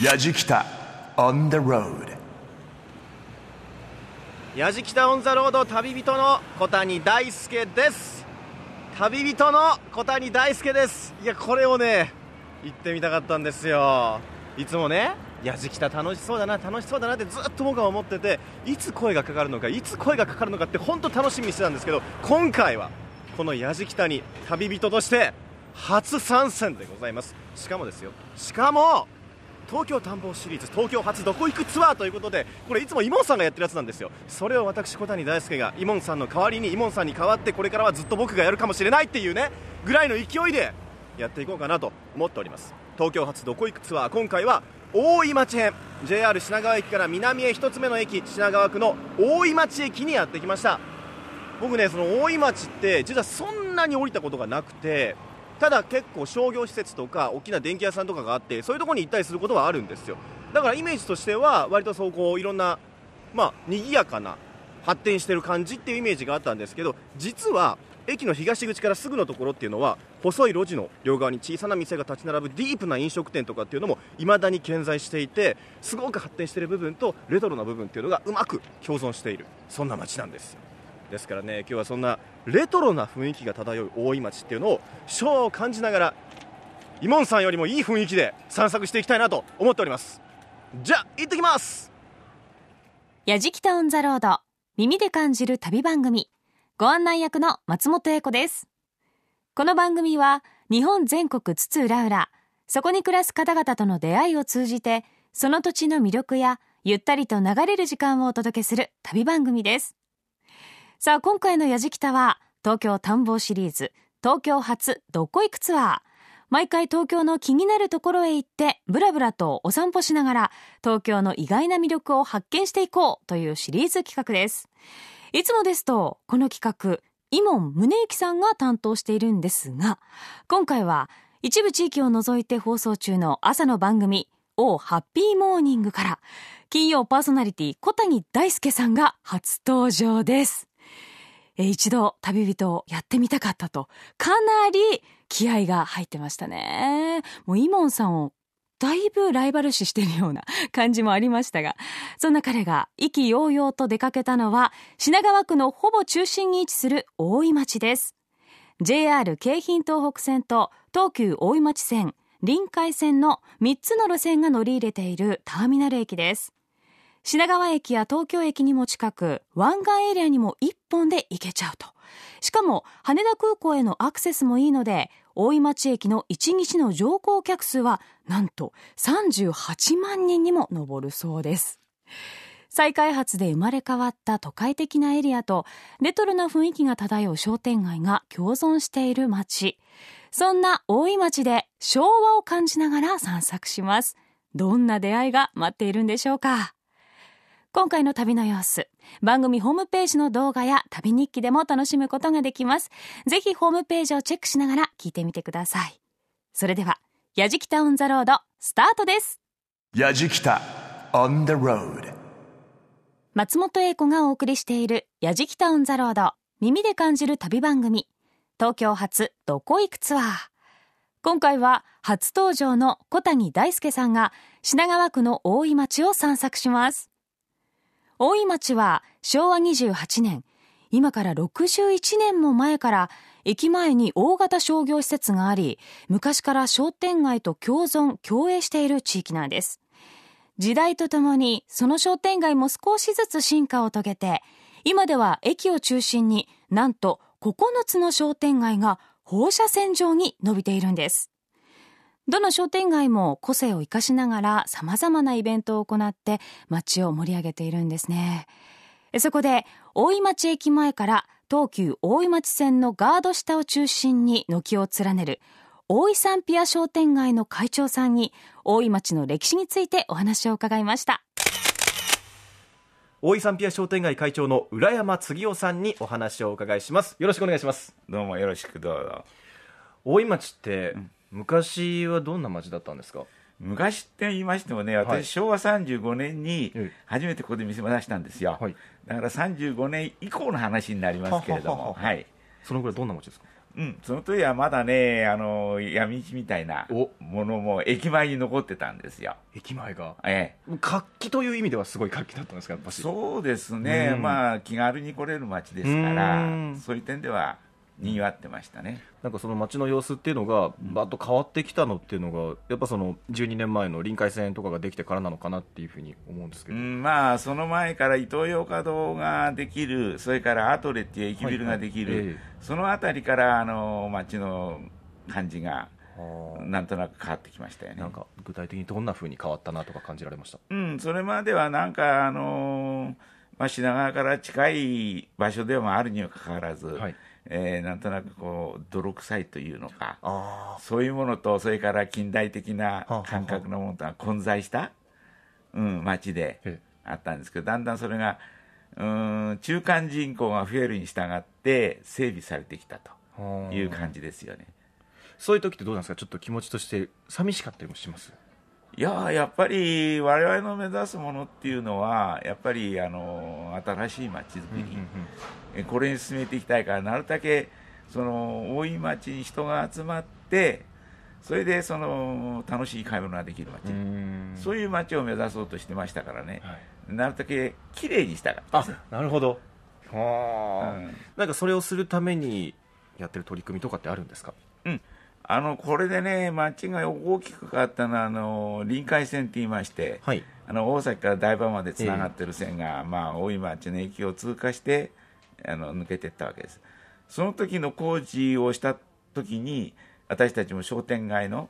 やじきた on the road やじきたオンザロード旅人の小谷大輔です。旅人の小谷大輔です。いやこれをね行ってみたかったんですよ。いつもねやじきた楽しそうだな楽しそうだなってずっと僕は思ってていつ声がかかるのかいつ声がかかるのかって本当楽しみにしてたんですけど今回はこのやじきたに旅人として初参戦でございます。しかもですよ。しかも東京探訪シリーズ東京初どこ行くツアーということでこれいつもイモンさんがやってるやつなんですよ。それを私小谷大輔がイモンさんの代わりにイモンさんに代わってこれからはずっと僕がやるかもしれないっていうねぐらいの勢いでやっていこうかなと思っております。東京初どこ行くツアー今回は大井町編 JR 品川駅から南へ1つ目の駅品川区の大井町駅にやってきました。僕ねその大井町って実はそんなに降りたことがなくてただ結構商業施設とか大きな電気屋さんとかがあってそういうところに行ったりすることはあるんですよ。だからイメージとしては割とそうこういろんなまあ賑やかな発展してる感じっていうイメージがあったんですけど実は駅の東口からすぐのところっていうのは細い路地の両側に小さな店が立ち並ぶディープな飲食店とかっていうのも未だに健在していてすごく発展している部分とレトロな部分っていうのがうまく共存しているそんな街なんですよ。ですからね今日はそんなレトロな雰囲気が漂う大井町っていうのを超感じながらイモンさんよりもいい雰囲気で散策していきたいなと思っております。じゃあ行ってきます。やじきたオンザロード耳で感じる旅番組。ご案内役の松本英子です。この番組は日本全国津々浦々そこに暮らす方々との出会いを通じてその土地の魅力やゆったりと流れる時間をお届けする旅番組です。さあ今回のやじきたは東京探訪シリーズ東京発どこ行くツアー。毎回東京の気になるところへ行ってブラブラとお散歩しながら東京の意外な魅力を発見していこうというシリーズ企画です。いつもですとこの企画イモン宗行さんが担当しているんですが今回は一部地域を除いて放送中の朝の番組「おハッピーモーニング」から金曜パーソナリティ小谷大輔さんが初登場です。え一度旅人をやってみたかったとかなり気合が入ってましたねもうイモンさんをだいぶライバル視してるような感じもありましたが、そんな彼が意気揚々と出かけたのは、品川区のほぼ中心に位置する大井町です。JR 京浜東北線と東急大井町線、臨海線の3つの路線が乗り入れているターミナル駅です。品川駅や東京駅にも近く、湾岸エリアにも1本で行けちゃうと。しかも、羽田空港へのアクセスもいいので、大井町駅の1日の乗降客数は、なんと38万人にも上るそうです。再開発で生まれ変わった都会的なエリアと、レトロな雰囲気が漂う商店街が共存している街。そんな大井町で昭和を感じながら散策します。どんな出会いが待っているんでしょうか？今回の旅の様子、番組ホームページの動画や旅日記でも楽しむことができます。ぜひホームページをチェックしながら聞いてみてください。それでは、やじきたオンザロード、スタートです。やじきた on the road 松本英子がお送りしている、やじきたオンザロード、耳で感じる旅番組、東京発どこ行くツアー。今回は初登場の小谷大輔さんが品川区の大井町を散策します。大井町は昭和28年、今から61年も前から駅前に大型商業施設があり、昔から商店街と共存、共栄している地域なんです。時代とともにその商店街も少しずつ進化を遂げて、今では駅を中心になんと9つの商店街が放射線状に伸びているんです。どの商店街も個性を生かしながら様々なイベントを行って街を盛り上げているんですね。そこで大井町駅前から東急大井町線のガード下を中心に軒を連ねる大井サンピア商店街の会長さんに大井町の歴史についてお話を伺いました。大井サンピア商店街会長の浦山次夫さんにお話をお伺いしますよろしくお願いしますどうもよろしくどうぞ大井町って、昔はどんな町だったんですか？昔って言いましてもね、はい。私、昭和35年にええ。初めてここで店を出したんですよ、はい。だから35年以降の話になりますけれども、はい、そのぐらいどんな町ですか？うん、その時はまだね、あの闇市みたいなお。ものも駅前に残ってたんですよ。駅前が？ええ、活気という意味ではすごい活気だったんですかそうですね、うん。まあ気軽に来れる街ですからうん、そういう点ではにぎわってましたね。なんかその街の様子っていうのがバッと変わってきたのっていうのがやっぱその12年前の臨海線とかができてからなのかなっていうふうに思うんですけど、うん、まあその前からイトーヨーカドーができる、それからアトレっていう駅ビルができる、はいはいえ。そのあたりからあの街の感じがなんとなく変わってきましたよね。なんか具体的にどんなふうに変わったなとか感じられました？うん、それまではなんか、あのーまあ、品川から近い場所でもあるにもかかわらず、はいえーなんとなくこう泥臭いというのか、あそういうものと、それから近代的な感覚のものとが混在した、うん、街でえあったんですけど、だんだんそれが、うん、中間人口が増えるに従って整備されてきたという感じですよね。そういう時ってどうなんですか？ちょっと気持ちとして寂しかったりもします？いやーやっぱり我々の目指すものっていうのは、やっぱりあの新しい街づくり、えこれに進めていきたいから、なるだけその多い街に人が集まって、それでその楽しい買い物ができる街、うん。そういう街を目指そうとしてましたからね、はい。なるだけ綺麗にしたかった。あなるほど。はあ、うん。なんかそれをするためにやってる取り組みとかってあるんですか？あのこれでね、街が大きく変わったのはあの臨海線って言いまして、はい。あの大崎から台場までつながってる線が、まあ、大井町の駅を通過してあの抜けていったわけです。その時の工事をした時に私たちも商店街の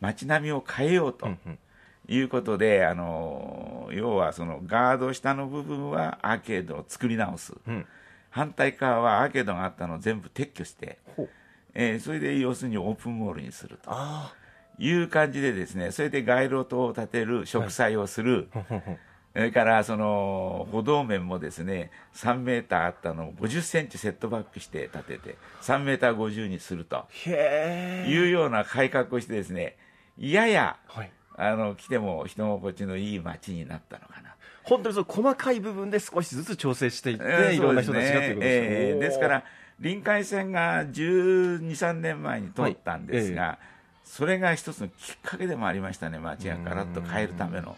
街並みを変えようとうんうん。いうことで、あの要はそのガード下の部分はアーケードを作り直す、うん。反対側はアーケードがあったのを全部撤去して、ほうえーそれで要するにオープンモールにすると。あいう感じでですねそれで街路灯を立てる植栽をする、あほんほん。それからその歩道面もですね3メーターあったのを50センチセットバックして立てて3メーター50にすると。いうような改革をしてですねややはい。あの来ても人心地のいい街になったのかな。本当にその細かい部分で少しずつ調整していって、えーいろんな人たちがっていうことですね。えーですから臨海線が12、3年前に通ったんですが、それが一つのきっかけでもありましたね、街がガラッと変えるための。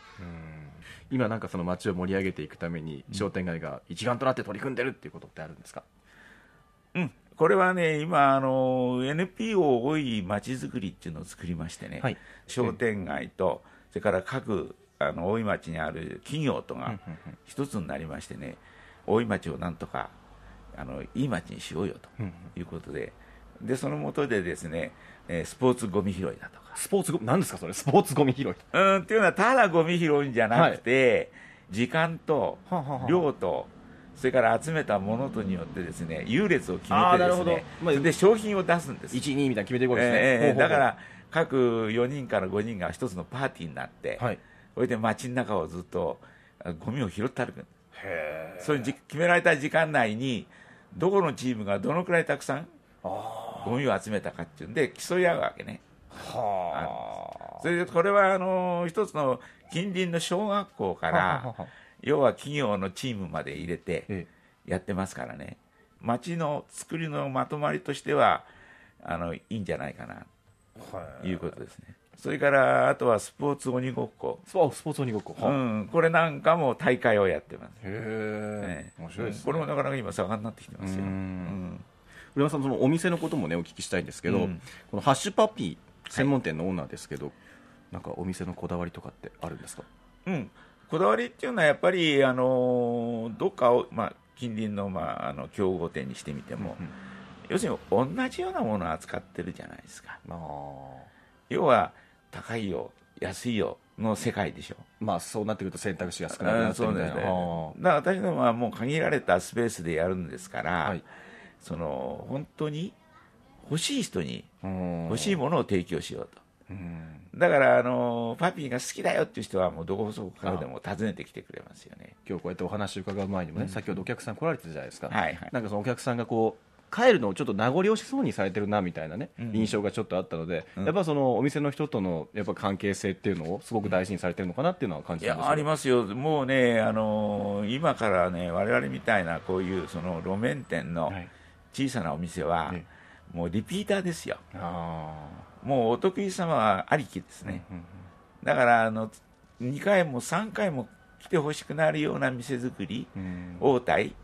今なんかその街を盛り上げていくために商店街が一丸となって取り組んでるっていうことってあるんですか、うん、これはね、今、あの NPO 多い街づくりっていうのを作りましてね、はい。商店街と、それから各あの大井町にある企業とが一つになりましてね、大井町をなんとかあのいい町にしようよということで、でその下でですね、えースポーツゴミ拾いだとか。スポーツゴミ何ですかそれ？スポーツゴミ拾い。うんっていうのは、ただゴミ拾うんじゃなくて、時間とはあはあはあ量と、それから集めたものとによってですね優劣を決めてですね、まあで商品を出すんです。12みたいな決めていくわけですね、ええほうほうほうだから各4人から5人が一つのパーティーになって、はい。それで街の中をずっとあゴミを拾って歩くへそういうじ決められた時間内にどこのチームがどのくらいたくさんゴミを集めたかっていうんで競い合うわけね。はそれでこれはあの一つの近隣の小学校からは要は企業のチームまで入れてえやってますからね。街の作りのまとまりとしてはあのいいんじゃないかな。ということですねそれからあとはスポーツ鬼ごっこ、スポスポーツ鬼ごっこ、うはん、これなんかも大会をやってます、へえええ。面白いです、ね、これもなかなか今盛んになってきてますよ、ううん。ん浦山さんそのお店のこともねお聞きしたいんですけど、うん。このハッシュパピー専門店のオーナーですけど、なんかお店のこだわりとかってあるんですか？うん、こだわりっていうのはやっぱり、あのどっかを、まあ、近隣の,、まあ、あの競合店にしてみても、うん要するに同じようなものを扱ってるじゃないですか。あ要は高いよ安いよの世界でしょ。まあそうなってくると選択肢が少なくなうんってみたいなね。だから私どもはもう限られたスペースでやるんですから、はい。その本当に欲しい人に欲欲しいものを提供しようと。うん。だから、あのパピーが好きだよっていう人はもうどこそこからでも訪ねてきてくれますよね。今日こうやってお話伺う前にもね、先ほどお客さん来られてたじゃないですか、はいはい。なんかそのお客さんがこう帰るのをちょっと名残惜しそうにされてるなみたいなね、うん印象がちょっとあったので、うん。やっぱそのお店の人とのやっぱ関係性っていうのをすごく大事にされてるのかなっていうのは感いじたんですやありますよ、もうね、あの今からね、我々みたいなこういうその路面店のはい。小さなお店は、えもうリピーターですよ。あもうお得意様はありきですね、だからあの2回も3回も来てほしくなるような店作り、うん。応対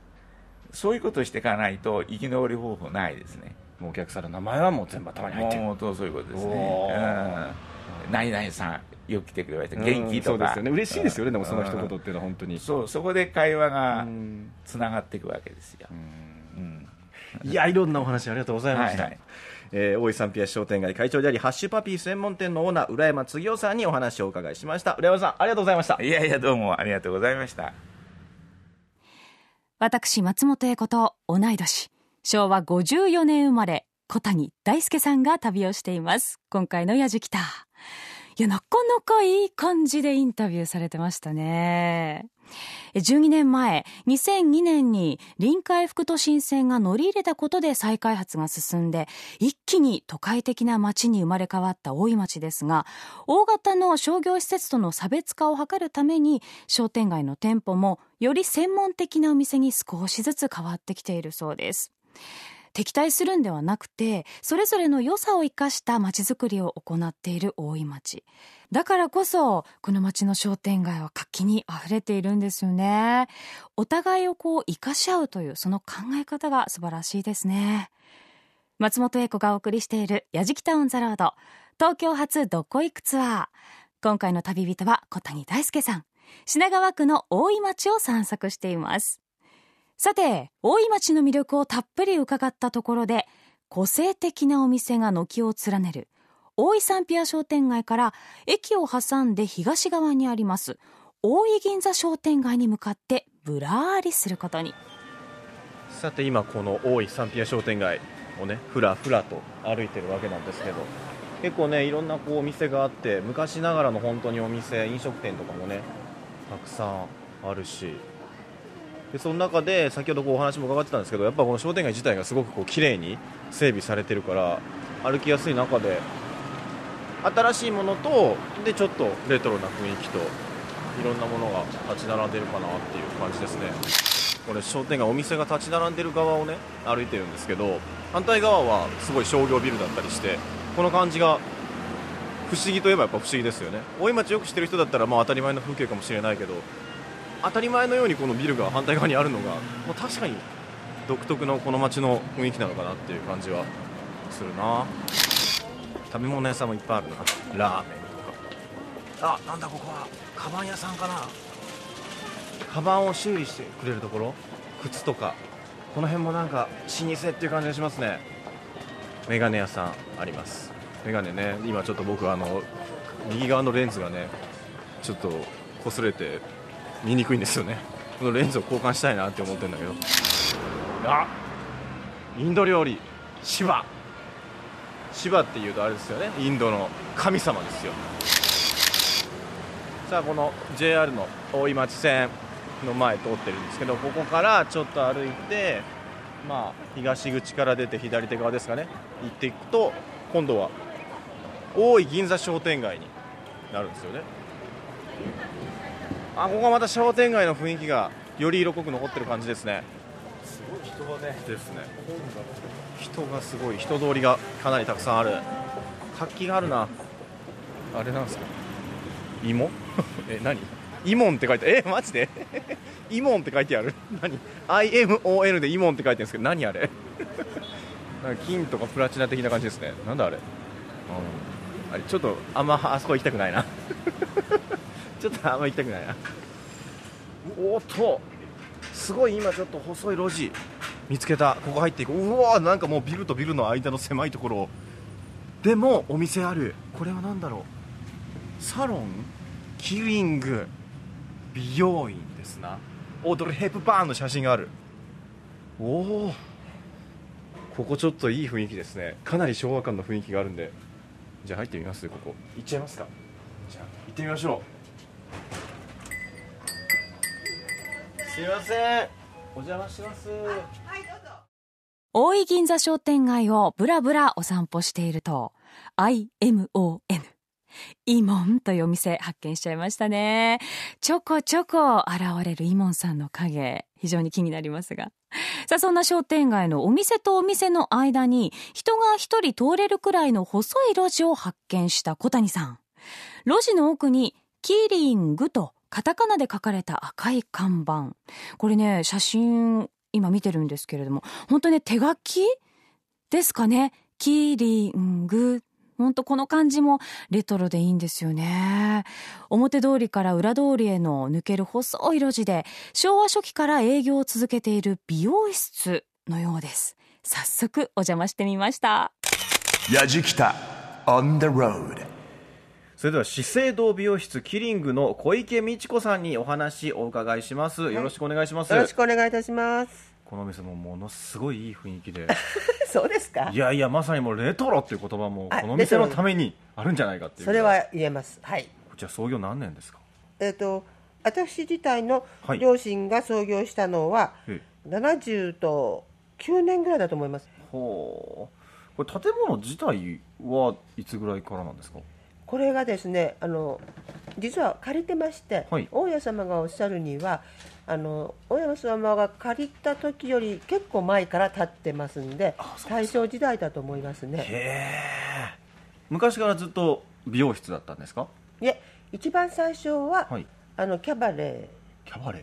そういうことをしていかないと生き残り方法ないですね。もうお客さんの名前はもう全部頭に入ってる。もうそうそういうことですね。おうん。何々さんよく来てくれました。うん。元気とか。そうですよね。嬉しいですよね。でもその一言うんっていうのは本当に。そうそこで会話がうん。つながっていくわけですよ、うん。いやいろんなお話ありがとうございました、はいはい。えー大井サンピア商店街会長でありハッシュパピー専門店のオーナー浦山次夫さんにお話をお伺いしました。浦山さんありがとうございました。いやいやどうもありがとうございました私松本英子と同い年。昭和54年生まれ小谷大輔さんが旅をしています。今回の「やじきた」いやなかなかいい感じでインタビューされてましたね。12年前2002年に臨海副都心線が乗り入れたことで再開発が進んで一気に都会的な街に生まれ変わった大井町ですが大型の商業施設との差別化を図るために商店街の店舗もより専門的なお店に少しずつ変わってきているそうです。敵対するんではなくてそれぞれの良さを生かした街づくりを行っている大井町。だからこそこの町の商店街は活気にあふれているんですよね。お互いをこう生かし合うというその考え方が素晴らしいですね。松本英子がお送りしている「やじきた on the road」東京発どこ行くツアー。今回の旅人は小谷大輔さん。品川区の大井町を散策しています。さて大井町の魅力をたっぷり伺ったところで個性的なお店が軒を連ねる大井サンピア商店街から駅を挟んで東側にあります大井銀座商店街に向かってぶらーりすることに。さて今この大井サンピア商店街をねふらふらと歩いてるわけなんですけど結構ねいろんなこうお店があって昔ながらの本当にお店飲食店とかもねたくさんあるしでその中で先ほどこうお話も伺ってたんですけどやっぱこの商店街自体がすごくこう綺麗に整備されてるから歩きやすい中で新しいものとでちょっとレトロな雰囲気といろんなものが立ち並んでるかなっていう感じですね。これ商店街お店が立ち並んでる側をね歩いてるんですけど反対側はすごい商業ビルだったりしてこの感じが不思議といえばやっぱ不思議ですよね。大井町よく知ってる人だったらまあ当たり前の風景かもしれないけど当たり前のようにこのビルが反対側にあるのがもう確かに独特のこの街の雰囲気なのかなっていう感じはするな。食べ物屋さんもいっぱいあるな。ラーメンとか。あなんだここは。カバン屋さんかな。カバンを修理してくれるところ？靴とか。この辺もなんか老舗っていう感じがしますね。メガネ屋さんあります。メガネね。今ちょっと僕あの右側のレンズがねちょっと擦れて見にくいんですよね。このレンズを交換したいなって思ってるんだけど。あインド料理。シバ。シバっていうとあれですよね。インドの神様ですよ。さあこの JR の大井町線の前通ってるんですけどここからちょっと歩いてまあ東口から出て左手側ですかね。行っていくと今度は大井銀座商店街になるんですよね。あここはまた商店街の雰囲気がより色濃く残ってる感じですね。すごい人がね。ですね人がすごい。人通りがかなりたくさんある。活気があるな。あれなんですか？芋？え何？イモンって書いてえマジで？イモンって書いてある。何？IMON でイモンって書いてるんですけど何あれ？なんか金とかプラチナ的な感じですね。なんだあれ、うん、あれちょっとあんまあそこ行きたくないなちょっとあんま行きたくないな。おっとすごい今ちょっと細い路地見つけた。ここ入っていくう。わなんかもうビルとビルの間の狭いところ。でもお店ある。これは何だろう。サロン？キリング？美容院ですな。オードリー・ヘップバーンの写真がある。おおここちょっといい雰囲気ですね。かなり昭和感の雰囲気があるんで。じゃあ入ってみます？ここ。行っちゃいますか。じゃあ行ってみましょう。すいません。お邪魔します。大井銀座商店街をぶらぶらお散歩していると IMON イモンというお店発見しちゃいましたね。ちょこちょこ現れるイモンさんの影非常に気になりますが。さあ、そんな商店街のお店とお店の間に、人が一人通れるくらいの細い路地を発見した小谷さん。路地の奥に、キーリングとカタカナで書かれた赤い看板。これね、写真、今見てるんですけれども、本当ね、手書きですかね？キーリング。ほんとこの感じもレトロでいいんですよね。表通りから裏通りへの抜ける細い路地で、昭和初期から営業を続けている美容室のようです。早速お邪魔してみました。やじきた on the road それでは資生堂美容室キリングの小池美智子さんにお話お伺いします、よろしくお願いしますよろしくお願いいたします。このお店もものすごいいい雰囲気で そうですかい。やいやまさにもうレトロっていう言葉もあこの店のためにあるんじゃないかっていうそれは言えます。はい。こちら創業何年ですか？えっ、と私自体のはい両親が創業したのはえ70と9年ぐらいだと思います。ほうこれ建物自体はいつぐらいからなんですか？これがですね、あの実は借りてまして、はい。大家様がおっしゃるには。あの大家様が借りた時より結構前から建ってますんで大正時代だと思いますね。へえ。昔からずっと美容室だったんですか？いえ一番最初は、はい。あのキャバレキャバレー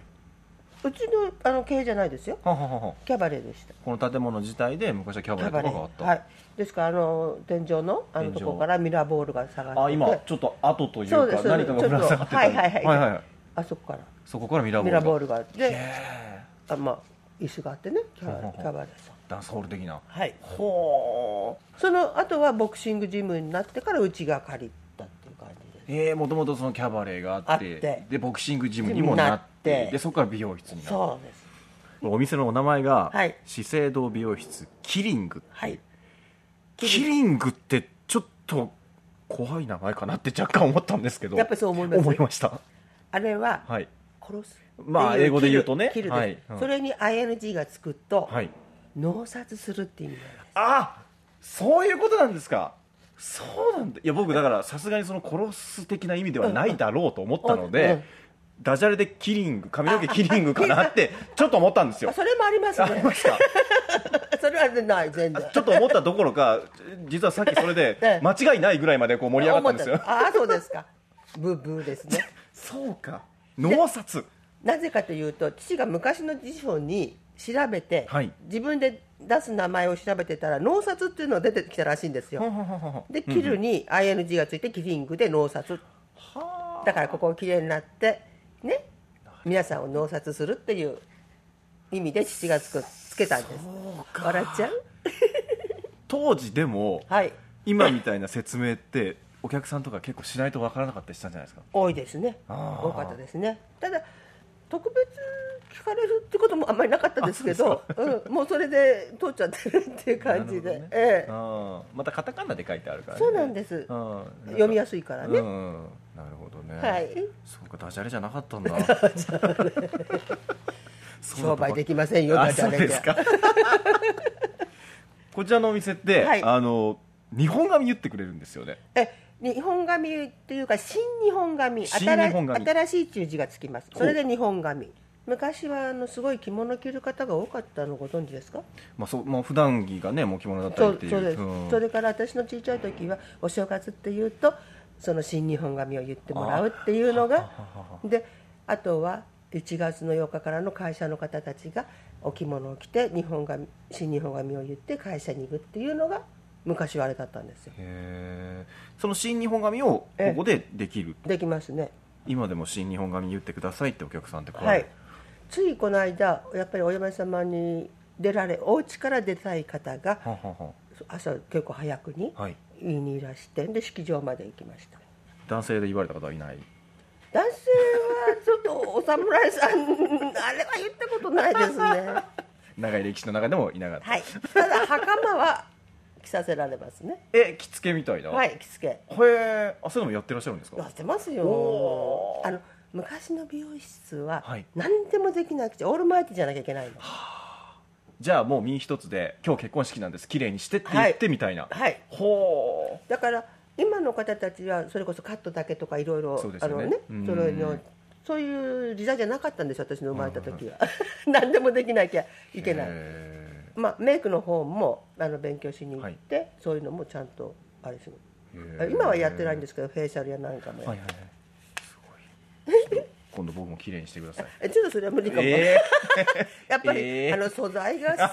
うちのあの経営じゃないですよ。ーははははキャバレーでした。この建物自体で昔はキャバレーとかがあった。はい、ですからあの天井のあのところからミラーボールが下がって。てあ今ちょっと跡というかそうです。何かがぶら下がってたはいはいはいはい。はいあそこから。そこからミラーボールミラーボールがあって。へあまあ椅子があってね。キャバほうほうほう。キャバレーさん。ーダンスホール的な。はい。ほう。その後はボクシングジムになってからうちが借りええもともとそのキャバレーがあってでボクシングジムにもなって。でそこから美容室になってそうです。お店のお名前が、はい。資生堂美容室キリングはい。キリングってちょっと怖い名前かなって若干思ったんですけどやっぱりそう思います。思いました？あれははい。殺すまあ英語で言うとね。キルはい。うん。それに ING がつくと、はい。脳殺するっていう意味なんです。あそういうことなんですかそうなんだ。いや僕だからさすがにその殺す的な意味ではないだろうと思ったのうんで、うん。ダジャレでキリング髪の毛キリングかなって ちょっと思ったんですよ。あそれもありますね。ありました それはない全然。ちょっと思ったどころか実はさっきそれで ええ。間違いないぐらいまでこう盛り上がったんですよ。ああそうですか。ブーブーですね。そうか。脳殺。なぜかというと父が昔の辞書に調べて、はい。自分で出す名前を調べてたら脳殺っていうのが出てきたらしいんですよ。でキルに ING がついてキリングで脳殺。だからここきれいになってね皆さんを脳殺するっていう意味で父がつくつけたんです。笑っちゃう？当時でもはい。今みたいな説明ってお客さんとか結構しないとわからなかったりしたんじゃないですか？多いですね。多かったですね。ただ特別聞かれるってこともあんまりなかったですけどうん、もうそれで通っちゃってるっていう感じで、なるほどね。ええ。あーまたカタカナで書いてあるからね。そうなんです。うん。読みやすいからね、うん。うんなるほどね。はい。そうかダジャレじゃなかったんだ。商売できませんよあダジャレですか。こちらのお店って、はい。あの日本髪言ってくれるんですよね。え日本髪っていうか新日本髪新日本髪新しい中字がつきます。それで日本髪昔はあのすごい着物着る方が多かったのご存知ですか？まあそうまあ普段着がねもう着物だったりっていう。そうです、ん。それから私の小さい時はお正月っていうとその新日本髪を言ってもらうっていうのがであとは1月の8日からの会社の方たちがお着物を着て日本髪新日本髪を言って会社に行くっていうのが昔はあれだったんですよ。その新日本髪をここでできるできますね。今でも新日本髪言ってくださいってお客さんってはい。ついこの間やっぱりお嫁様に出られお家から出たい方が朝結構早くにはい。言いにいらしてで式場まで行きました。男性で言われた方はいない？男性はちょっとお侍さんあれは言ったことないですね。長い歴史の中でもいなかった、はい。ただ袴は着させられますね。え着付けみたいな？はい着付け。へえあそういうのもやってらっしゃるんですか？やってますよ。あの昔の美容室ははい。何でもできなくてオールマイティじゃなきゃいけないの。じゃあもう身一つで今日結婚式なんです。綺麗にしてって言ってみたいな、はい。ほだから今の方たちはそれこそカットだけとかいろいろそうですよね。あのねうん。それのそういう時代じゃなかったんです私の生まれた時は。何でもできなきゃいけない、へまあ、メイクの方もあの勉強しに行って、そういうのもちゃんとあれする。今はやってないんですけどフェイシャルやなんかもやはいはいはい。い。今度僕も綺麗にしてください。えちょっとそれは無理かも、え やっぱり、えー。あの素材がー、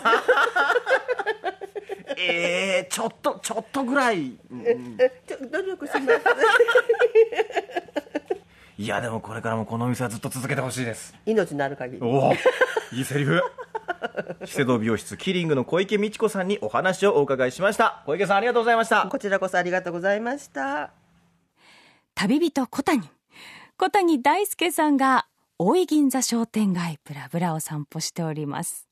えー、ちょっとちょっとぐらい。うんえちょ努力します。いやでもこれからもこのお店はずっと続けてほしいです。命のある限り。おおいいセリフ 資生堂美容室キリングの小池美智子さんにお話をお伺いしました。小池さんありがとうございました。こちらこそありがとうございました。旅人小谷小谷大輔さんが大井銀座商店街ブラブラを散歩しております。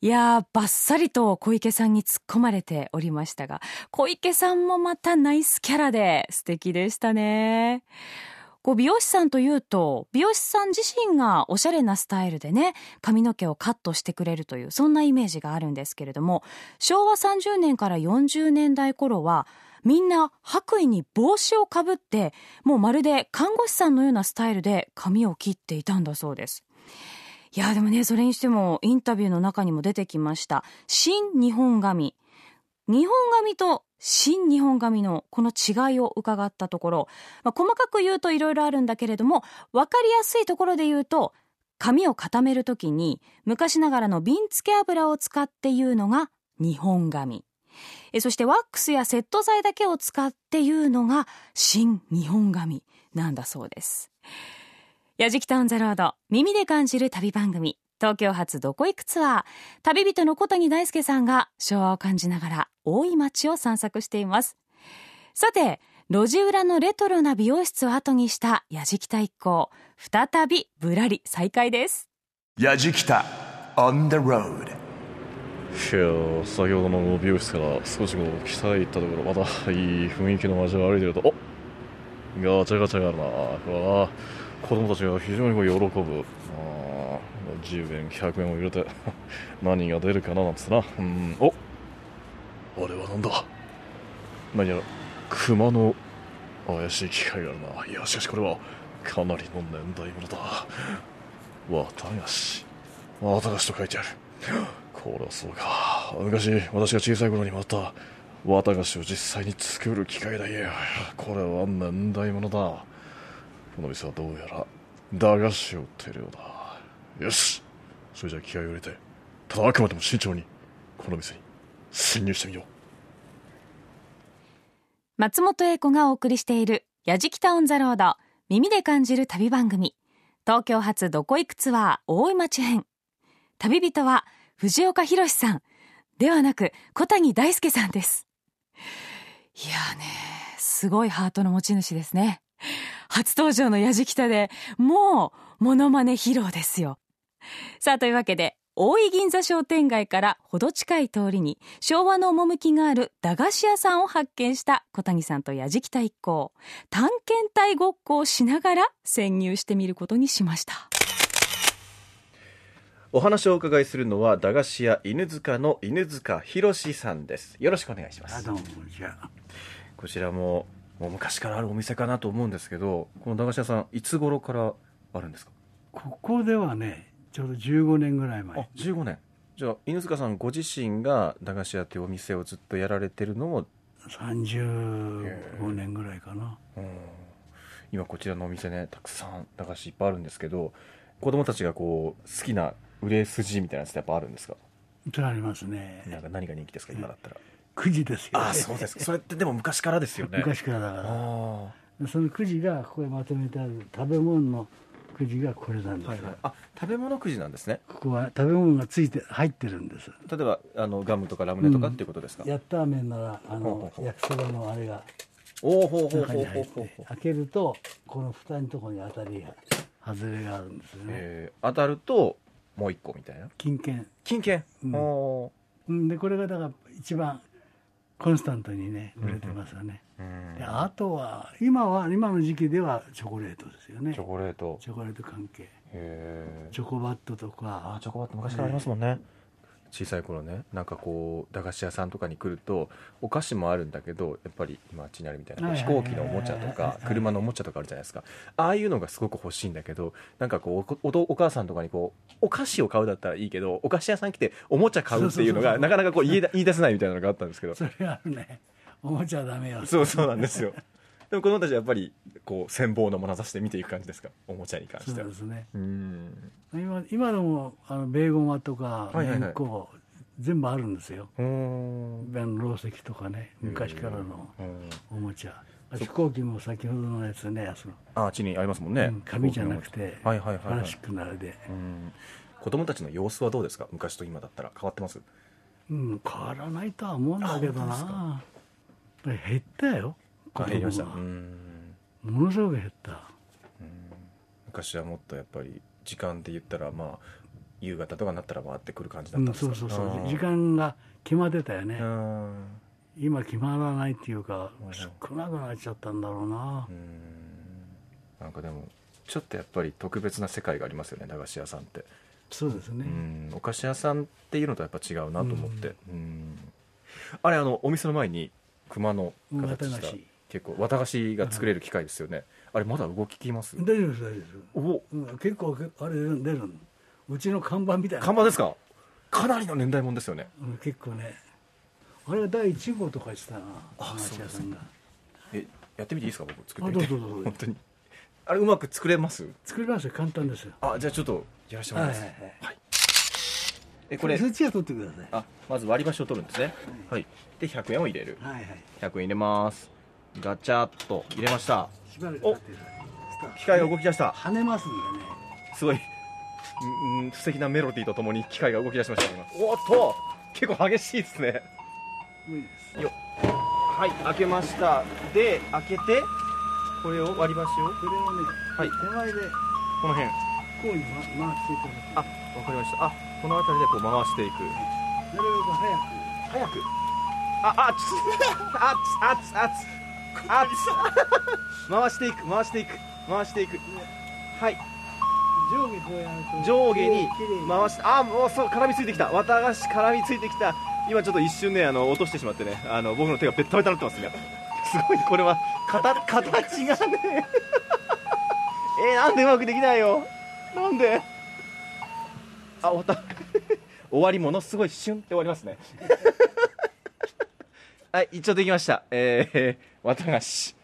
いやーバッサリと小池さんに突っ込まれておりましたが小池さんもまたナイスキャラで素敵でしたねこう美容師さんというと美容師さん自身がおしゃれなスタイルでね髪の毛をカットしてくれるというそんなイメージがあるんですけれども昭和30年から40年代頃はみんな白衣に帽子をかぶってもうまるで看護師さんのようなスタイルで髪を切っていたんだそうです。いやでもねそれにしてもインタビューの中にも出てきました。新日本髪。日本髪と新日本髪のこの違いを伺ったところ、まあ、細かく言うといろいろあるんだけれども分かりやすいところで言うと髪を固めるときに昔ながらの瓶付け油を使って言うのが日本髪。そしてワックスやセット剤だけを使って言うのが新日本髪なんだそうです。やじきたオンザロード耳で感じる旅番組東京発どこ行くツアー。旅人の小谷大輔さんが昭和を感じながら大井町を散策しています。さて路地裏のレトロな美容室を後にしたやじきた一行。再びぶらり再開です。やじきた on the road いや先ほどの美容室から少しこう北へ行ったところまたいい雰囲気の街を歩いてるとおガチャガチャがあるな。これは子供たちが非常にこう喜ぶ。あー10円100円を入れて 何が出るかななんつってな。うんおあれはなんだ。何やら熊の怪しい機械があるな。いやしかしこれはかなりの年代物だ。綿菓子。綿菓子と書いてある。これはそうか。昔私が小さい頃にもあった。綿菓子を実際に作る機械だいや。これは年代物だ。この店はどうやら駄菓子を売ってるようだ。よし。それじゃあ気合を入れてただあくまでも慎重にこの店に。潜入してみよう。松本英子がお送りしている「やじきた on the road 耳で感じる旅番組。東京発どこ行くツアー大井町編」旅人は藤岡弘さん。ではなく小谷大輔さんです。いやーねすごいハートの持ち主ですね。初登場のやじきたでもうモノマネ披露ですよ。さあというわけで大井銀座商店街からほど近い通りに昭和の趣がある駄菓子屋さんを発見した小谷さんと矢敷太一行。探検隊ごっこをしながら潜入してみることにしました。お話をお伺いするのは駄菓子屋犬塚の犬塚博さんです。よろしくお願いします。どうもこんにちは。こちらももう昔からあるお店かなと思うんですけどこの駄菓子屋さんいつ頃からあるんですか？ここではねちょうど15年ぐらい前。あ15年。じゃあ犬塚さんご自身が駄菓子屋というお店をずっとやられてるのも35年ぐらいかな。今こちらのお店ねたくさん駄菓子いっぱいあるんですけど子供たちがこう好きな売れ筋みたいなやつってやっぱあるんですか？それありますね。なんか何が人気ですか？今だったら、くじですよ、ね、ああそうですか。それってでも昔からですよね。昔からだから。あそのくじがここへまとめてある食べ物のくじがこれなんですはいはい。あ食べ物くじなんですね。ここは食べ物がついて入ってるんです。例えばあのガムとかラムネとかっていうことですか、ヤッター麺ならあの焼きそばのあれがおおほうほうほうほうほう。て開けるとこの蓋のところに当たりが外れがあるんですよね、えー。当たるともう一個みたいな？金券。金券、うん。おうんでこれがだから一番コンスタントにね売れてますよね、ーうんであとは今は今の時期ではチョコレートですよね。チョコレート。チョコレート関係。へえチョコバットとあかチョコバット昔からありますもんね、小さい頃ね。なんかこう駄菓子屋さんとかに来るとお菓子もあるんだけどやっぱり今あっちにあるみたいな飛行機のおもちゃとか車のおもちゃとかあるじゃないですか。ああいうのがすごく欲しいんだけどなんかこうおおお母さんとかにこうお菓子を買うだったらいいけどお菓子屋さん来ておもちゃ買うっていうのがなかなかこう言いだ言い出せないみたいなのがあったんですけど。それあるねおもちゃはダメよ。そうそうなんですよ。でも子供たちはやっぱりこう羨望の眼差しで見ていく感じですか？おもちゃに関そしては。うですね。うん。今今でもあのベーゴマとかはいはいはい。年功全部あるんですよ。うー。んあのろう石とかね昔からのうん。おもちゃ。あ飛行機も先ほどのやつねあそのあちにありますもんね、うん紙じゃなくてはいはいはい、はい。プラスチックのあれで、うん。子供たちの様子はどうですか？昔と今だったら。変わってます？うん、変わらないとは思うんだけどなぱり減ったよ。減りました。ものすごく減った。昔はもっとやっぱり時間で言ったらまあ夕方とかになったら回ってくる感じだうんったんですか、そうそうそう。あー時間が決まってたよね。うん。今決まらないっていうかうん。少なくなっちゃったんだろうな。うん。なんかでもちょっとやっぱり特別な世界がありますよね駄菓子屋さんって、うそうですね。ん。お菓子屋さんっていうのとやっぱ違うなと思って、うん。あれあのお店の前に熊の形した結構綿菓子が作れる機械ですよね、あれまだ動ききます？大丈夫です大丈夫です。おうん結構あれ出る出るの？うちの看板みたいな。看板ですか？かなりの年代もんですよね。うん結構ね。あれは第1号とかしてたなあお菓子屋さんが。えやってみていいですか？僕作ってみて。あどうぞどうぞ。本当に。あれうまく作れます？作りますよ。簡単ですよ。あじゃあちょっとやらせてもらいます、はいはい。はいえこれ。そっちは取ってください。あまず割り箸を取るんですね。はい。で100円を入れる。はいはい。100円入れます。ガチャっと入れました。しばらく待って機械が動き出した。跳ねますんでね。すごい、うんうん、素敵なメロディーとともに機械が動き出しました今。おっと。結構激しいですね。無理です。よはい開けました。で開けてこれを割り箸を。それをね、はい。手前で。この辺。こうに、ま、回していただくあわかりました。あこの辺りでこう回していく。なるべく早く。早く。ああつあつあつあつあつ 回していく回していく回していく。はい。上下こうやると上下に回してあもうそう絡みついてきた。綿菓子絡みついてきた。今ちょっと一瞬ねあの落としてしまってねあの僕の手がベッタベタになってますね すごいこれは形形がね。えー、なんでうまくできないよなんで？あ終わった。終わりものすごいシュンって終わりますね。はい一応できました。えー、綿菓子。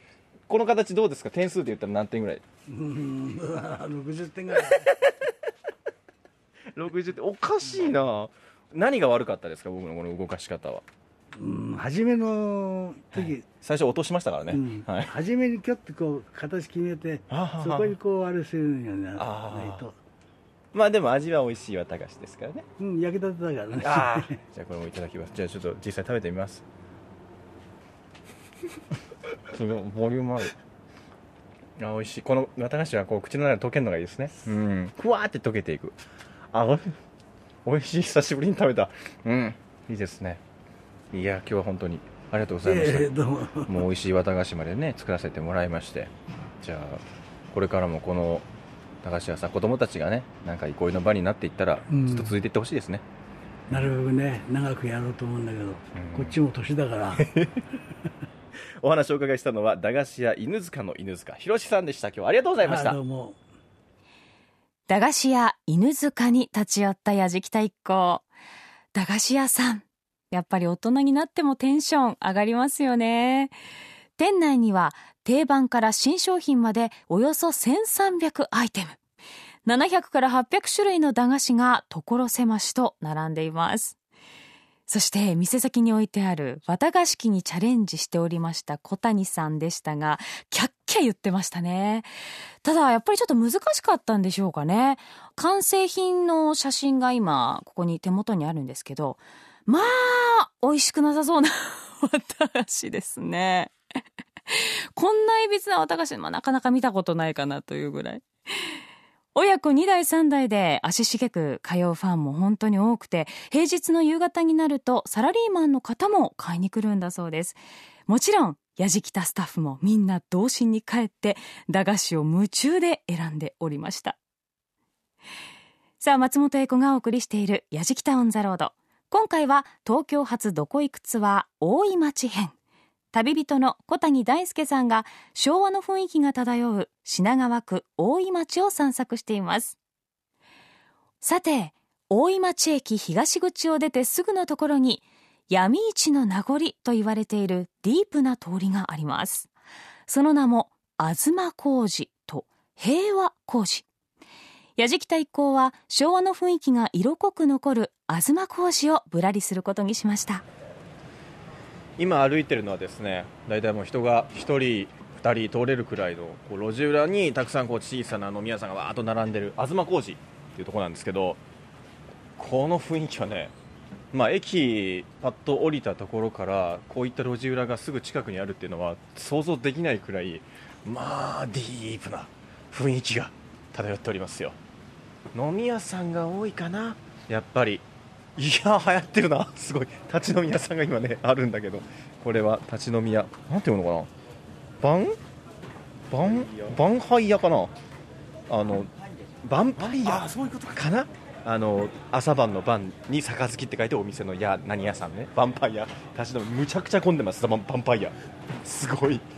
この形どうですか？点数で言ったら何点ぐらい？うん 60点ぐらい。60点。おかしいな。何が悪かったですか？僕のこの動かし方は。うん初めの時、最初落としましたからね、うん。はい、初めにキュッとこう形決めてそこにこうあれするようにないと、まあでも味は美味しい綿菓子ですからね。うん、焼きたてだからね。ああ。じゃあこれもいただきます。じゃあちょっと実際食べてみます。すごいボリュームある。あ美味しい。この綿菓子はこう口の中で溶けるのがいいですね。うん。ふわーって溶けていく。あおい美味しい。久しぶりに食べた。うん。いいですね。いや今日は本当に。ありがとうございました、ええどうも。もう美味しい綿菓子までね作らせてもらいまして。じゃあこれからもこの駄菓子屋さん子供たちがねなんか憩いの場になっていったらうん。ずっと続いていってほしいですね、なるべくね長くやろうと思うんだけど、こっちも年だから。お話をお伺いしたのは駄菓子屋犬塚の犬塚。博さんでした。今日はありがとうございました。あどうも。駄菓子屋犬塚に立ち寄ったやじきた一行。駄菓子屋さん。やっぱり大人になってもテンション上がりますよね。店内には定番から新商品までおよそ1300アイテム。700から800種類の駄菓子が所狭しと並んでいます。そして店先に置いてある綿菓子機にチャレンジしておりました小谷さんでしたが、キャッキャ言ってましたね。ただやっぱりちょっと難しかったんでしょうかね。完成品の写真が今ここに手元にあるんですけど、まあ、美味しくなさそうな 綿菓子ですね。こんないびつな綿菓子、まあ、なかなか見たことないかなというぐらい。親子2代3代で足しげく通うファンも本当に多くて、平日の夕方になるとサラリーマンの方も買いに来るんだそうです。もちろん、やじきたスタッフもみんな童心に帰って、駄菓子を夢中で選んでおりました。さあ、松本英子がお送りしているやじきたオンザロード。今回は東京発どこ行くツアー大井町編旅人の小谷大輔さんが昭和の雰囲気が漂う品川区大井町を散策しています。さて大井町駅東口を出てすぐのところに闇市の名残と言われているディープな通りがあります。その名も東工事と平和工事矢敷太一行は昭和の雰囲気が色濃く残る東工事をぶらりすることにしました。今歩いてるのはですね大体もう人が1人2人通れるくらいのこう路地裏にたくさんこう小さな飲み屋さんがわーっと並んでる東工事っていうところなんですけどこの雰囲気はねまあ、駅パッと降りたところからこういった路地裏がすぐ近くにあるっていうのは想像できないくらいまあディープな雰囲気が漂っておりますよ。飲み屋さんが多いかなやっぱり。いや流行ってるな。すごい。立ち飲み屋さんが今ねあるんだけど。これは立ち飲み屋。なんていうのかな？バン？バン？バンハイ屋かな？あのバンパイアそういうことか。な？あの朝晩の晩に杯って書いてお店の屋何屋さんね。バンパイア立ち飲みむちゃくちゃ混んでます。バンバンパイアすごい。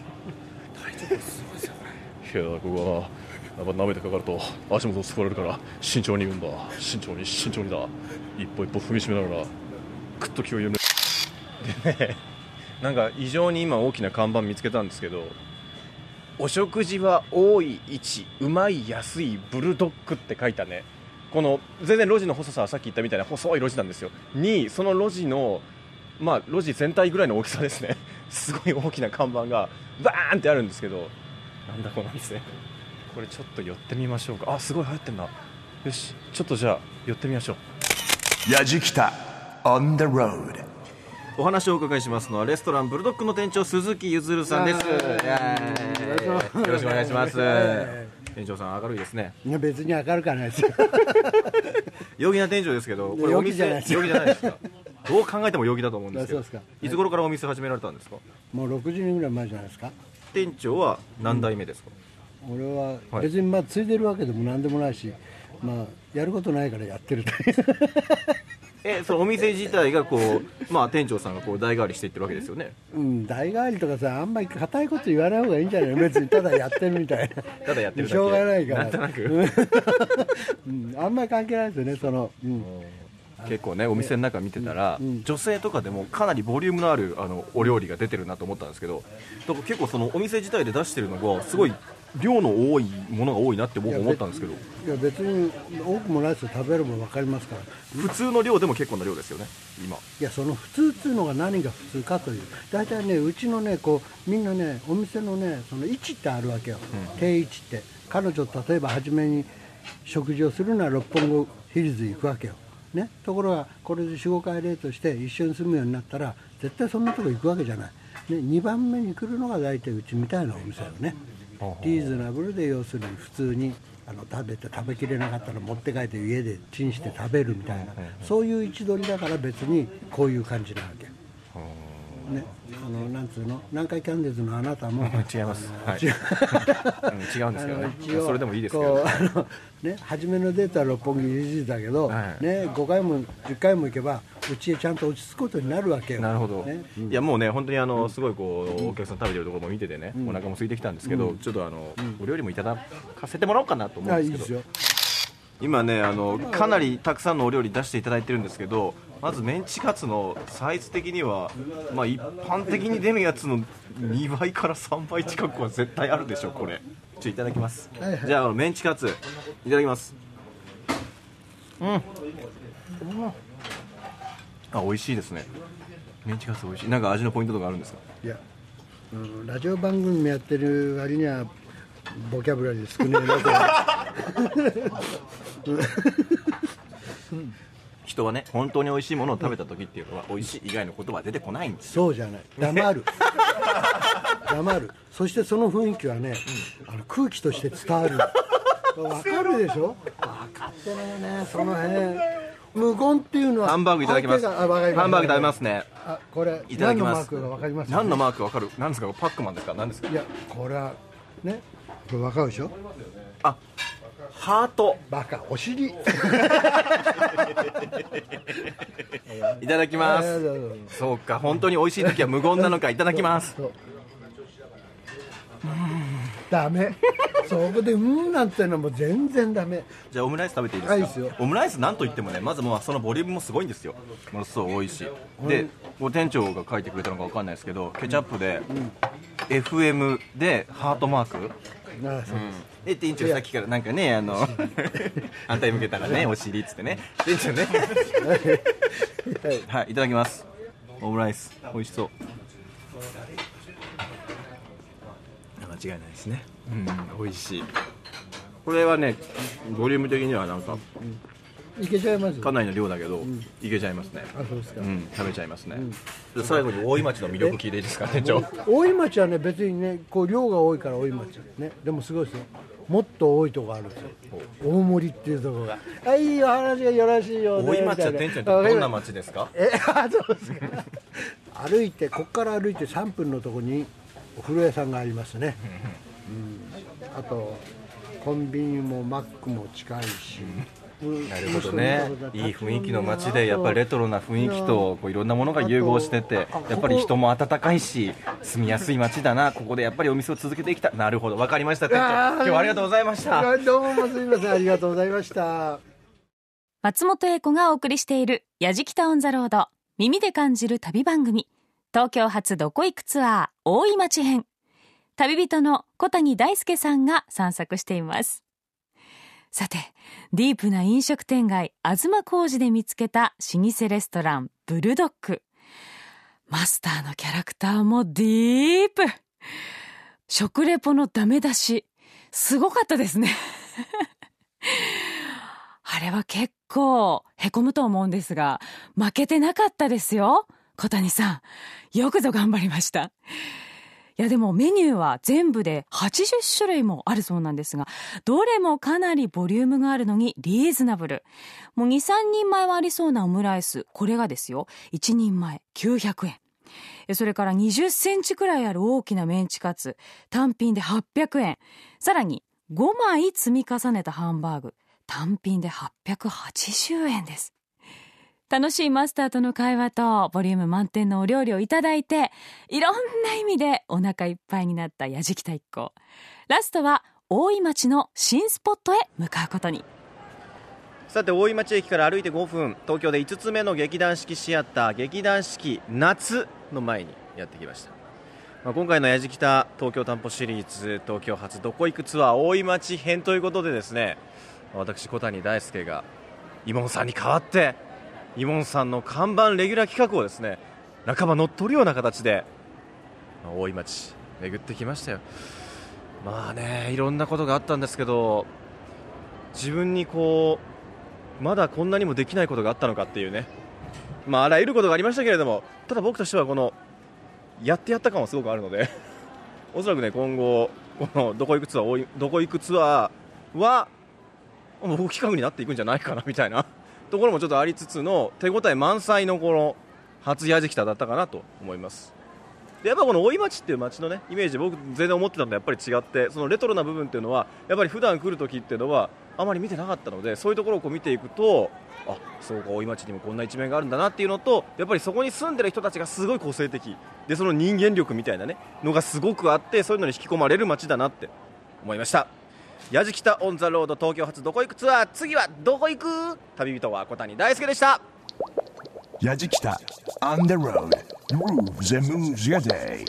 いやここはやっぱ舐めてかかると足元をすくわれるから慎重に言うんだ。慎重に慎重にだ。一歩一歩踏みしめながらぐっと気を緩めでねなんか異常に今大きな看板見つけたんですけどお食事は多い位置うまい安いブルドッグって書いたね。この全然路地の細さはさっき言ったみたいな細い路地なんですよ。にその路地のまあ路地全体ぐらいの大きさですね。すごい大きな看板がバーンってあるんですけどなんだこの店。これちょっと寄ってみましょうか。あすごい流行ってんなよしちょっとじゃあ寄ってみましょう。やじきた on the road. お話をお伺いしますのはレストランブルドッグの店長鈴木ゆずるさんです。よろしくお願いします。店長さん明るいですね。いや別に明るくはないですよ。陽気な店長ですけどこれお陽気店じゃないです陽気じゃないですか。どう考えても陽気だと思うんですけど。そうですか。いつ頃からお店始められたんですか？もう60年ぐらい前じゃないですか。店長は何代目ですか、俺ははい。別にまあついでるわけでもなんでもないし、まあやることないからやってると えそのお店自体がこうまあ店長さんがこう代替わりしていってるわけですよね。うん代替わりとかさあんまり硬いこと言わない方がいいんじゃない別にただやってるみたいな。ただやってるだけ。しょうがないから。なんとなく。うん、あんまり関係ないですよねその、うん、結構ねお店の中見てたら、女性とかでもかなりボリュームのあるあのお料理が出てるなと思ったんですけどだから結構そのお店自体で出してるのがすごい量の多いものが多いなって僕思ったんですけど。いや別に多くもないですよ。食べれば分かりますから。普通の量でも結構な量ですよね今。いやその普通っていうのが何が普通かという。大体ねうちのねこうみんなねお店のねその位置ってあるわけよ、定位置って。彼女例えば初めに食事をするなら六本木ヒルズ行くわけよ、ね、ところがこれで45回例として一緒に住むようになったら絶対そんなとこ行くわけじゃない、ね、2番目に来るのが大体うちみたいなお店よね。リーズナブルで要するに普通にあの食べて食べきれなかったら持って帰って家でチンして食べるみたいな。そういう位置取りだから別にこういう感じなわけ。ね、あのなんつうの南海キャンディーズのあなたも違います、はい。違う。うん違うんですけどね。それでもいいですけど。こうあのね、初めのデータは六本木リリーズだけど、はい。ね、5回も10回も行けばうちへちゃんと落ち着くことになるわけよ。なるほど、ね。いやもうね本当にあのすごいこうお客さん食べてるところも見ててね、お腹も空いてきたんですけど、ちょっとあの、お料理もいただかせてもらおうかなと思うんですけど。あいいですよ今ねあのかなりたくさんのお料理出していただいてるんですけどまずメンチカツのサイズ的には、まあ、一般的に出るやつの2倍から3倍近くは絶対あるでしょこれ。ちょっといただきます、はいはい。じゃあメンチカツいただきます。うん。あ美味しいですね。メンチカツ美味しい。なんか味のポイントとかあるんですか？いや、うん、ラジオ番組やってる割にはボキャブラリー少ねえなと 人はね本当に美味しいものを食べた時っていうのは美味しい以外の言葉は出てこないんですよ。そうじゃない。黙る。黙る。そしてその雰囲気はね、あの空気として伝わる。わかるでしょ？分かってるよねその辺。無言っていうのはハンバーグいただきます。ハンバーグ食べますね。あこれいただきます。何のマークが分かります？何のマークわかる？何ですか？パックマンですか？何ですか？いやこれはねこれ分かるでしょ？あハート。バカお尻。いただきまえーす。そうか本当に美味しい時は無言なのか。いただきます。ダメ。そこでうんなんてのも全然ダメ。じゃあオムライス食べていいですか？はいいいですよ。オムライスなんといってもねまずもうそのボリュームもすごいんですよ。ものすごい多い。しでこう店長が書いてくれたのかわかんないですけどケチャップで、FM でハートマークあそうで店長さっきからなんかねあの 反対向けたらねお尻っつってね。店長ね。はい。いただきます。オムライス。美味しそう。間違いないですね。うん美味しい。これはねボリューム的にはなんかいけちゃいます？かなりの量だけど、いけちゃいますね。あそうですか、うん食べちゃいますね、で最後に大井町の魅力聞いていいですか店長大井町はね別にねこう量が多いから大井町ね。でもすごいですよ。もっと多いとこあるんですよ。大森っていうところが。あいいお話がよろしいよね大井町は店長にとってどんな町ですか？え？あそうですか。歩いてここから歩いて3分のところにお風呂屋さんがありますね、うん、あとコンビニもマックも近いし、なるほどね。いい雰囲気の街でやっぱりレトロな雰囲気とこういろんなものが融合しててやっぱり人も温かいし住みやすい街だなここでやっぱりお店を続けていきた。いなるほど。分かりました店長。今日はありがとうございました。どうもすみません。ありがとうございました。松本英子がお送りしている「やじきた on the road」耳で感じる旅番組。東京発どこ行くツアー大井町編。旅人の小谷大輔さんが散策していますさてディープな飲食店街東小路で見つけた老舗レストランブルドッグマスターのキャラクターもディープ食レポのダメ出しすごかったですね あれは結構へこむと思うんですが、負けてなかったですよ。小谷さん。よくぞ頑張りました。いやでもメニューは全部で80種類もあるそうなんですが、どれもかなりボリュームがあるのにリーズナブル。もう2、3人前はありそうなオムライス。これがですよ、1人前900円。それから20センチくらいある大きなメンチカツ。単品で800円。さらに5枚積み重ねたハンバーグ。単品で880円です。楽しいマスターとの会話とボリューム満点のお料理をいただいて、いろんな意味でお腹いっぱいになったやじきた一行。ラストは大井町の新スポットへ向かうことに。さて大井町駅から歩いて5分東京で5つ目の劇団四季シアター劇団四季夏の前にやってきました、まあ、今回のやじきた東京担保シリーズ東京発どこ行くツアー大井町編ということでですね私小谷大輔がイモンさんに代わってイモンさんの看板レギュラー企画をですね半ば乗っ取るような形で、大井町巡ってきましたよ。まあねいろんなことがあったんですけど自分にこうまだこんなにもできないことがあったのかっていうね、まあ、あらゆることがありましたけれどもただ僕としてはこのやってやった感はすごくあるので おそらくね今後このどこ行くツアーどこ行くツアーは僕企画になっていくんじゃないかなみたいな。ところもちょっとありつつの手応え満載のこの初やじきただったかなと思います。でやっぱこの大井町っていう町のねイメージ僕全然思ってたのとやっぱり違ってそのレトロな部分っていうのはやっぱり普段来る時っていうのはあまり見てなかったのでそういうところをこう見ていくとあそうか大井町にもこんな一面があるんだなっていうのとやっぱりそこに住んでる人たちがすごい個性的でその人間力みたいなねのがすごくあってそういうのに引き込まれる町だなって思いました。やじきた on the road 東京発どこ行くツアー次はどこ行く？旅人は小谷大輔でした。やじきた On the road Grooves and moves your day.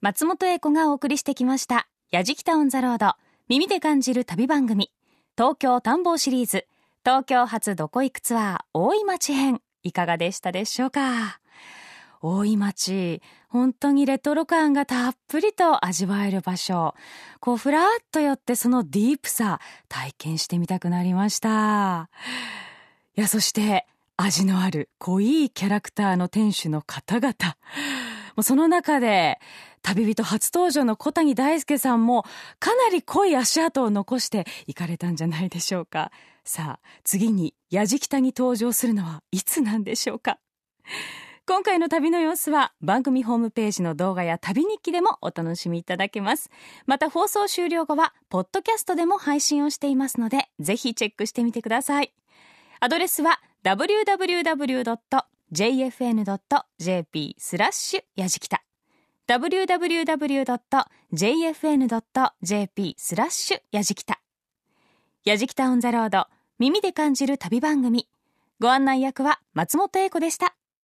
松本英子がお送りしてきました「やじきた on the road」耳で感じる旅番組。東京探訪シリーズ。東京発どこ行くツアー大井町編。いかがでしたでしょうか？大井町本当にレトロ感がたっぷりと味わえる場所。こうふらっと寄ってそのディープさ体験してみたくなりました。いやそして味のある濃いキャラクターの店主の方々。その中で旅人初登場の小谷大輔さんもかなり濃い足跡を残して行かれたんじゃないでしょうか。さあ次にやじきたに登場するのはいつなんでしょうか。今回の旅の様子は番組ホームページの動画や旅日記でもお楽しみいただけます。また放送終了後は、ポッドキャストでも配信をしていますので、ぜひチェックしてみてください。アドレスは www.jfn.jp スラッシュやじきた www.jfn.jp スラッシュやじきたやじきたオンザロード耳で感じる旅番組ご案内役は松本英子でした。